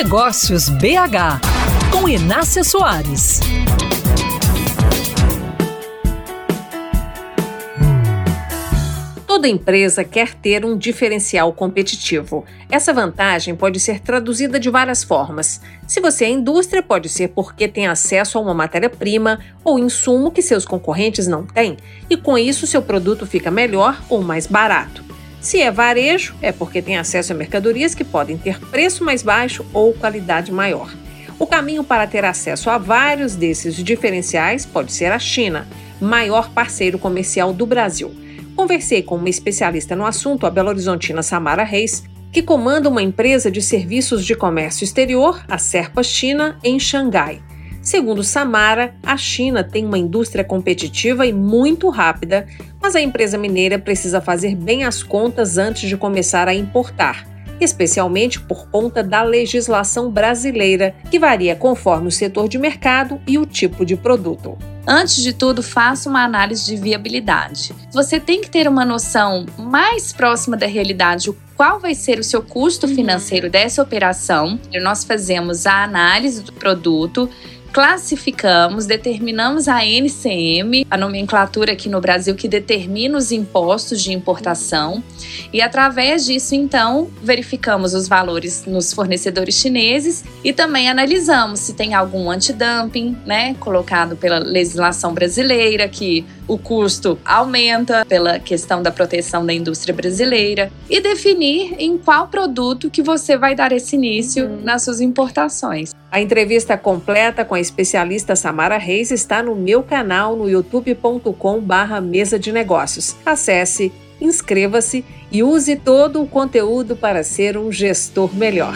Negócios BH, com Inácia Soares. Toda empresa quer ter um diferencial competitivo. Essa vantagem pode ser traduzida de várias formas. Se você é indústria, pode ser porque tem acesso a uma matéria-prima ou insumo que seus concorrentes não têm, e com isso seu produto fica melhor ou mais barato. Se é varejo, é porque tem acesso a mercadorias que podem ter preço mais baixo ou qualidade maior. O caminho para ter acesso a vários desses diferenciais pode ser a China, maior parceiro comercial do Brasil. Conversei com uma especialista no assunto, a Belo Horizontina Samara Reis, que comanda uma empresa de serviços de comércio exterior, a Serpa China, em Xangai. Segundo Samara, a China tem uma indústria competitiva e muito rápida, mas a empresa mineira precisa fazer bem as contas antes de começar a importar, especialmente por conta da legislação brasileira, que varia conforme o setor de mercado e o tipo de produto. Antes de tudo, faça uma análise de viabilidade. Você tem que ter uma noção mais próxima da realidade, qual vai ser o seu custo uhum. financeiro dessa operação. Nós fazemos a análise do produto, classificamos, determinamos a NCM, a nomenclatura aqui no Brasil que determina os impostos de importação, e através disso, então, verificamos os valores nos fornecedores chineses e também analisamos se tem algum antidumping, né, colocado pela legislação brasileira que o custo aumenta pela questão da proteção da indústria brasileira e definir em qual produto que você vai dar esse início uhum. nas suas importações. A entrevista completa com a especialista Samara Reis está no meu canal no youtube.com/barra mesa de negócios. Acesse, inscreva-se e use todo o conteúdo para ser um gestor melhor.